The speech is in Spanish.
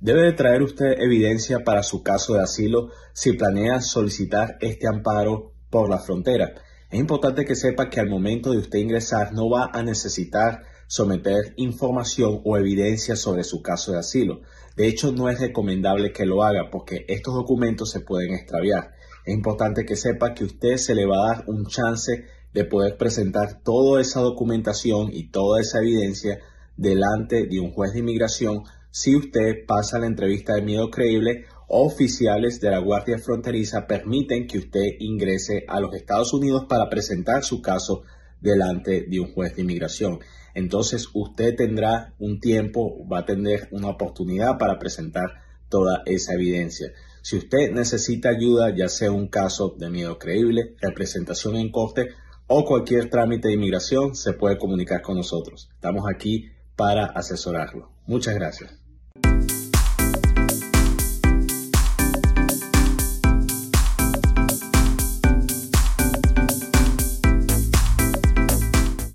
Debe traer usted evidencia para su caso de asilo si planea solicitar este amparo por la frontera. Es importante que sepa que al momento de usted ingresar no va a necesitar someter información o evidencia sobre su caso de asilo. De hecho, no es recomendable que lo haga porque estos documentos se pueden extraviar. Es importante que sepa que usted se le va a dar un chance de poder presentar toda esa documentación y toda esa evidencia delante de un juez de inmigración si usted pasa la entrevista de miedo creíble oficiales de la Guardia Fronteriza permiten que usted ingrese a los Estados Unidos para presentar su caso delante de un juez de inmigración. Entonces usted tendrá un tiempo, va a tener una oportunidad para presentar toda esa evidencia. Si usted necesita ayuda, ya sea un caso de miedo creíble, representación en corte o cualquier trámite de inmigración, se puede comunicar con nosotros. Estamos aquí para asesorarlo. Muchas gracias.